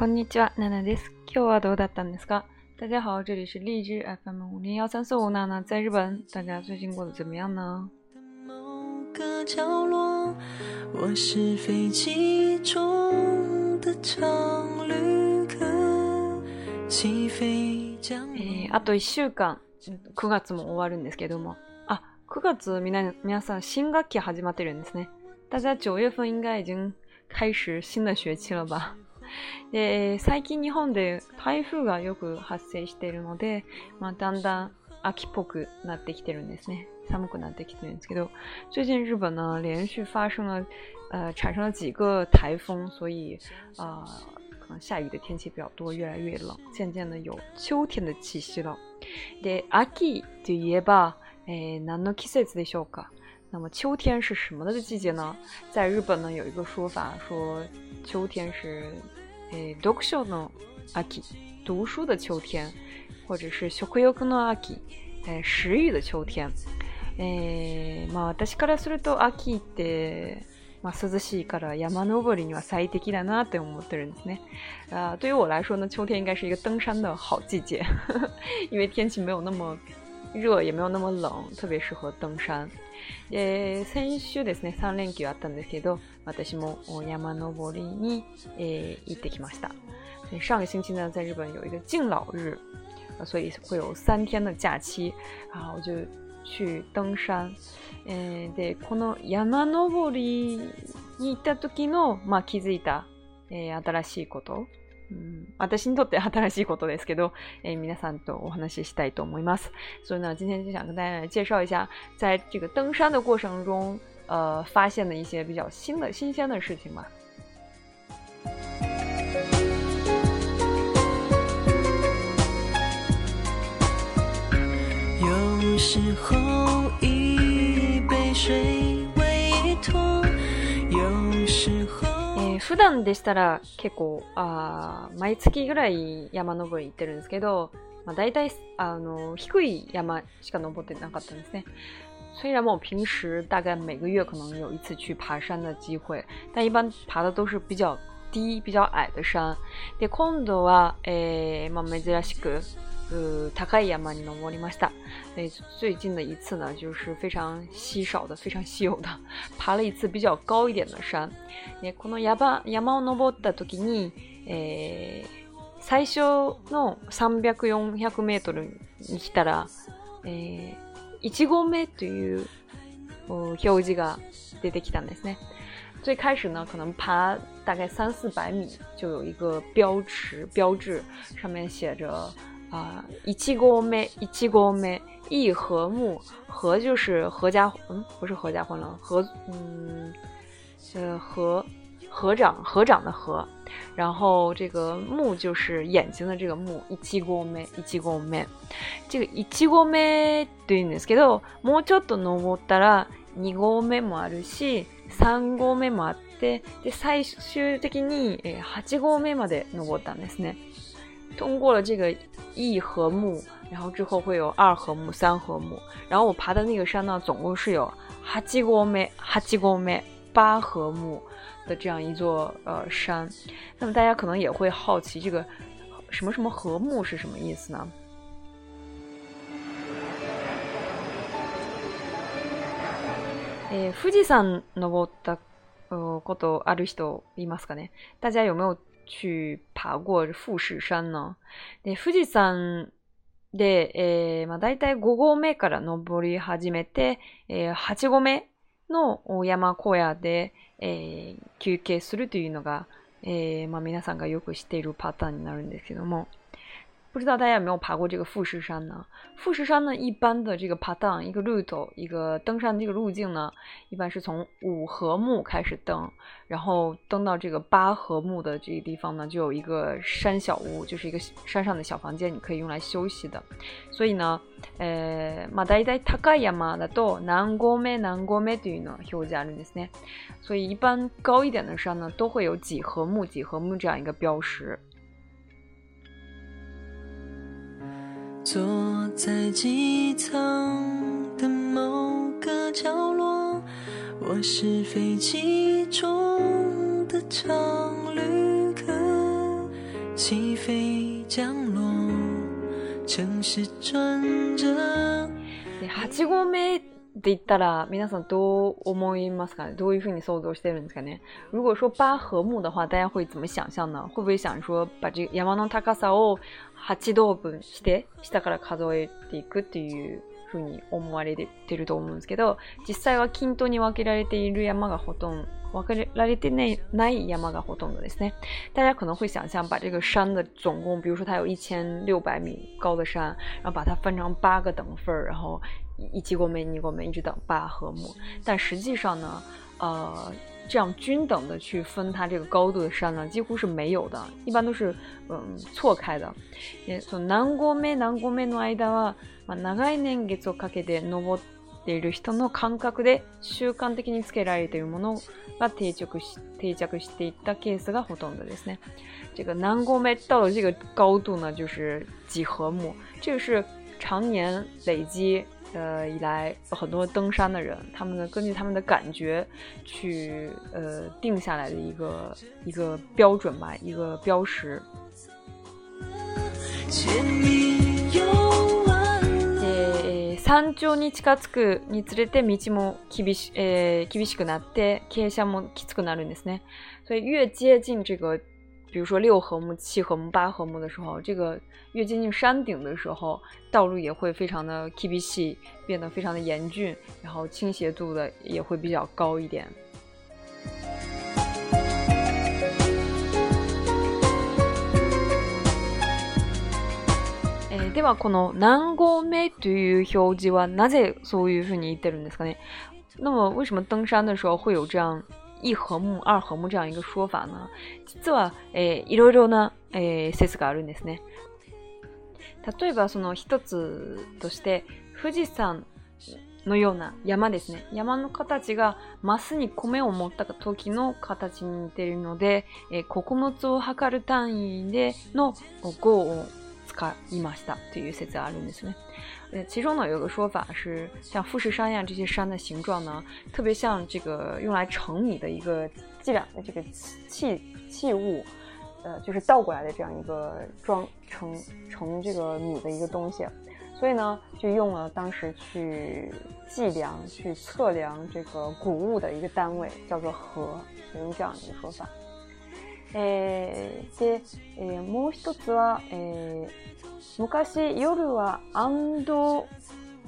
こんにちは、娜娜です。今日はどうだったんですか？大家好，这里是荔枝 FM 五零幺三四五，娜娜在日本，大家最近过得怎么样呢？えあと一週間、9月も終わるんですけども、あ、9月皆皆さん新学期始まってるんですね。大家九月份应该已经開始新的学期了吧？で、最近日本で台風がよく発生しているので、まあ、だんだん秋っぽくなってきてるんですね。寒くなってきてるんですけど、最近日本呢连续发生了呃产生了几个台风，所以啊、呃、可能下雨的天气比较多，越来越冷，渐渐的有秋天的气息了。で、秋といえば、えー、何の季節でしょうか？那么秋天是什么的季节呢？在日本呢有一个说法说秋天是えー、読書の秋、读书的秋天，或者是食欲の秋、えー、食欲的秋天。えー、まあ私からすると秋って、まあ、涼しいから山登りには最適だなって思ってるんですね。啊，对于我来说呢，秋天应该是一个登山的好季节，因为天气没有那么热，也没有那么冷，特别适合登山。えー、先週ですね、3連休あったんですけど、私も山登りに、えー、行ってきました。上个星期呢，在日本有一个敬老日，所以会有三天的假期啊，我就去登山。えー、で、この山登りに行った時の、まあ、気づいた、えー、新しいこと。嗯，私にとって新しいことですけど、えー皆さんとお話ししたいと思います。所以呢，今天就想跟大家介绍一下，在这个登山的过程中，呃，发现的一些比较新的、新鲜的事情吧。有时候一杯水为托，有时候。普段でしたら結構、あ毎月ぐらい山登り行ってるんですけど、まあ、大体あの低い山しか登ってなかったんですね。虽然我平时大概每个月可能有一次去爬山的机会，但一般爬的都是比较低、比较矮的山。で今度はえまあ珍しく。呃，塔克亚嘛，你能摸里马斯？最近的一次呢，就是非常稀少的、非常稀有的，爬了一次比较高一点的山。え、こ山山を登った時に、え、300、400メートル、1合目という表示が出てきたんですね。最开始呢，可能爬大概三四百米，就有一个标识标志，上面写着。啊，一七合目，一七合目，一和睦，和就是合家，嗯，不是合家欢乐，合，嗯，呃，合 合掌，合掌的合，然后这个目就是眼睛的这个目，一七合目，一七合目，这个一七合目というんですけど、もうちょっと登ったら二合目もあるし、三合目もあって、で最終的に八合目まで登ったんですね。通过了这个一合目，然后之后会有二合目、三合目，然后我爬的那个山呢，总共是有哈基国梅、哈基国梅 八合目的这样一座呃山。那么大家可能也会好奇，这个什么什么合目是什么意思呢？え、富士山登ったことある人いますかね？大家有没有？去爬过富士山呢？で、富士山で、えー、まあ、大体5合目から登り始めて、えー、8合目の山小屋で、えー、休憩するというのが、えー、まあ、皆さんがよく知っているパターンになるんですけども、不知道大家有没有爬过这个富士山呢？富士山呢，一般的这个爬档一个路途，一个登山这个路径呢，一般是从五合目开始登，然后登到这个八合目的这个地方呢，就有一个山小屋，就是一个山上的小房间，你可以用来休息的。所以呢，呃，まだいたい高い山だと何合目何合目というの表示あるんですね。所以一般高一点的山呢，都会有几合目几合目这样一个标识。 坐在机舱的某个角落，我是飞机中的常旅客，起飞降落，城市转折。8合目って言ったら皆さんどう思いますか？どういうふうに想像してるんですかね？如果说八合目的话，大家会怎么想？象呢？会不会想说把这个山の高さを8等分して下から数えていくっていうふうに思われてると思うんですけど、実際は均等に分けられている山がほとんど、分けられてない山がほとんどですね。大家可能会想象把这个山的总共，比如说它有一千六百米高的山，然后把它分成八个等份然后一级过梅、二过梅一直等八和木。但实际上呢，呃。这样均等的去分它这个高度的山呢，几乎是没有的，一般都是嗯错开的。その何合目何合目の間は、まあ、長い年月をかけて登っている人の感覚で習慣的につけられているものが定着し定着していったケースがほとんどですね。这个南国梅到了这个高度呢，就是几何目，这个是常年累积。呃，以来很多登山的人，他们呢根据他们的感觉去呃定下来的一个一个标准吧，一个标识。え山頂に近づくにつれて道も厳し,え厳しくなって傾斜もきつくなるんですね。所以越接近这个 比如说六合目、七合目、八合目的时候，这个越接近山顶的时候，道路也会非常的 K B 细，变得非常的严峻，然后倾斜度的也会比较高一点。えではこの何合目という表示はなぜそういうふうに言ってるんですかね？那么为什么登山的时候会有这样？ 一和目、二和目这样一个说法呢，実は、えー、いろいろな、えー、説があるんですね。例えばその一つとして富士山のような山ですね。山の形がマスに米を持った時の形に似ているので、えー、穀物を測る単位での号を使いましたという説があるんですね。呃，其中呢有个说法是，像富士山呀这些山的形状呢，特别像这个用来盛米的一个计量的这个器器物，呃，就是倒过来的这样一个装盛盛这个米的一个东西，所以呢就用了当时去计量、去测量这个谷物的一个单位，叫做禾，用这样一个说法。 えー、で、えー、もう一つは、えー、昔夜はアンド、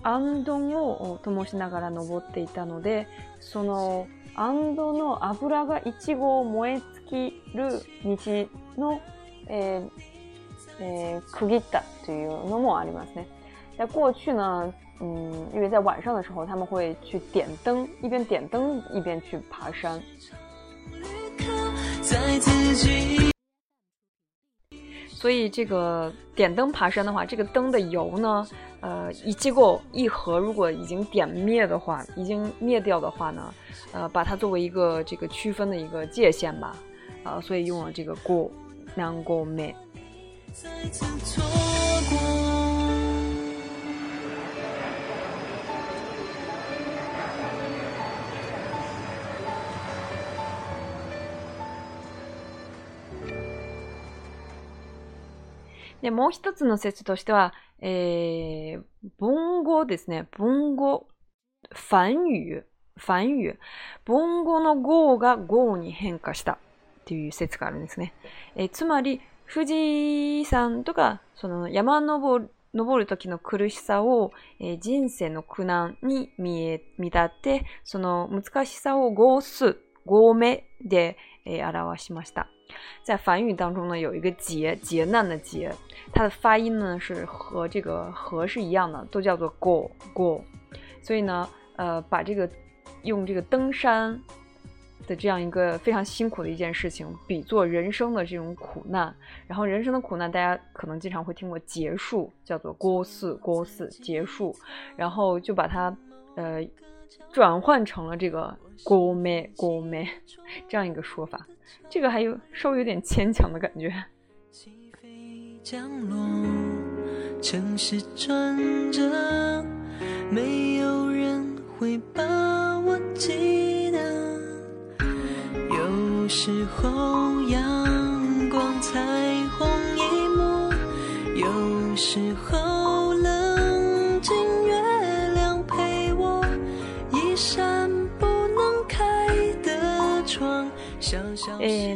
アンドを灯しながら登っていたので、そのアンドの油が一号燃え尽きる道の、えーえー、区切ったというのもありますね。在过去呢，嗯，因为在晚上的时候，他们会去点灯，一边点灯一边去爬山。所以这个点灯爬山的话，这个灯的油呢，呃，一机构一盒，如果已经点灭的话，已经灭掉的话呢，呃，把它作为一个这个区分的一个界限吧，呃，所以用了这个过难过灭。で、もう一つの説としては、えー、文語ですね。文語、反語、反語。文語の語が語に変化したっていう説があるんですね。えー、つまり、富士山とか、その山登る、登る時の苦しさを、えー、人生の苦難に見え、見立て、その難しさを合数、合目で、えー、表しました。在梵语当中呢，有一个劫劫难的劫，它的发音呢是和这个和是一样的，都叫做 go go。所以呢，呃，把这个用这个登山的这样一个非常辛苦的一件事情，比作人生的这种苦难。然后人生的苦难，大家可能经常会听过结束，叫做 go 四 go 四结束。然后就把它呃转换成了这个 go me go me 这样一个说法。这个还有稍微有点牵强的感觉。城市转折，没有人会把我记得。有时候阳光彩虹。有时候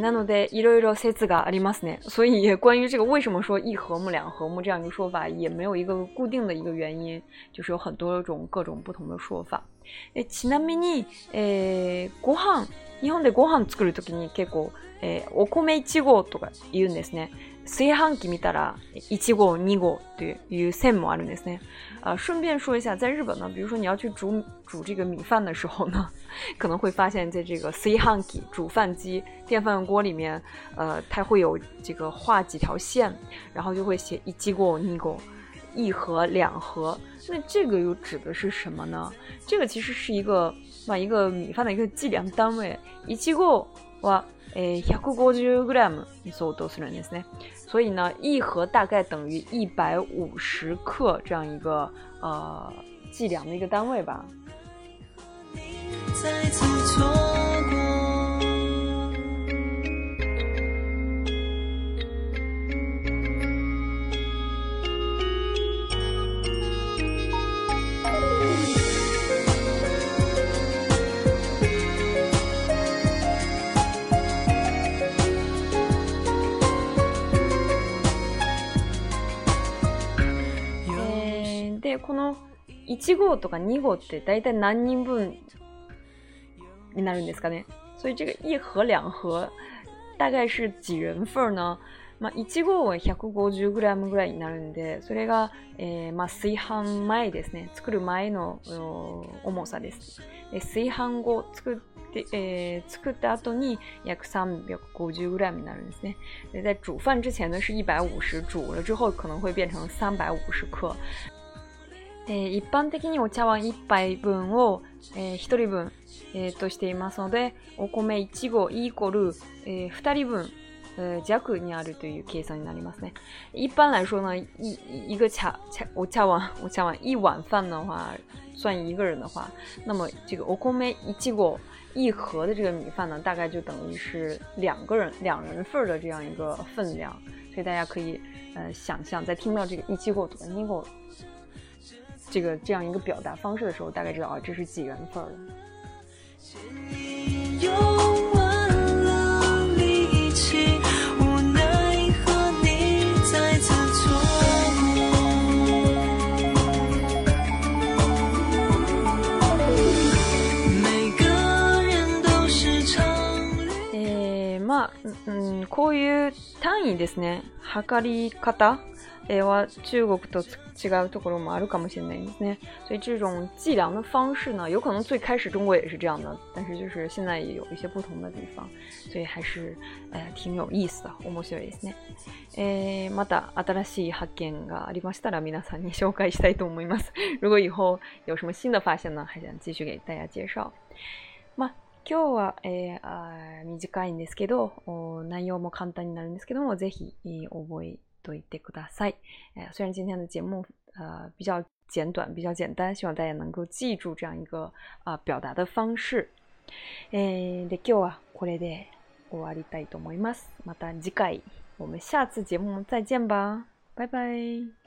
なのでいろいろ説がありますね。所以关于这个为什么说一和睦两和睦这样一个说法，也没有一个固定的一个原因，就是有很多种各种不同的说法。えちなみに、えー、ご飯日本でご飯作るときに結構、えー、お米1合とか言うんですね。炊飯器見たら1号、2号という線もあるんですね。啊，顺便说一下，在日本呢，比如说你要去煮煮这个米饭的时候呢，可能会发现在这个炊飯器煮饭机电饭锅里面，呃，它会有这个画几条线，然后就会写一机锅、二锅，一盒、两盒。那这个又指的是什么呢？这个其实是一个把一个米饭的一个计量单位。一机锅哇，诶，百五十 gram 相当するんですね。 所以呢，一盒大概等于一百五十克这样一个呃计量的一个单位吧。この1号とか2号って大体何人分になるんですかね？所以这个一盒两盒大概是几人份呢？まあ、1号は 150g ぐらいになるんで、それが、えー、まあ、炊飯前ですね。作る前の重さです。で炊飯後作って、えー、作った後に約 350g になるんですね。で在煮饭之前呢是150，煮了之后可能会变成350克。えー、一般的にお茶碗1杯分を、えー、1人分、えー、としていますので、お米1合イコール、えー、2人分、呃弱にあるという計算になりますね。一般来说呢，一一个茶茶お茶碗お茶碗一碗饭的话，算一个人的话，那么这个お米一合一盒的这个米饭呢，大概就等于是两个人两人份的这样一个分量。所以大家可以呃想象，在听到这个一合とか二合这个这样一个表达方式的时候，大概知道啊，这是几人份儿えまあ、うん、こういう単位ですね。測り方 诶，我中国的違うところもあるかもしれないですね。所以这种计量的方式呢，有可能最开始中国也是这样的，但是就是现在也有一些不同的地方，所以还是呃挺有意思的，面白いですね。えまた新しい発見がありましたら皆さんに紹介したいと思います。如果以后有什么新的发现呢，还想继续给大家介绍。まあ今日は、えー、短いんですけど、内容も簡単になるんですけども、ぜひ覚え多一点ください。哎，虽然今天的节目呃比较简短，比较简单，希望大家能够记住这样一个啊表达的方式。えで今日はこれで終わりたいと思います。また次回我们下次节目再见吧，拜拜。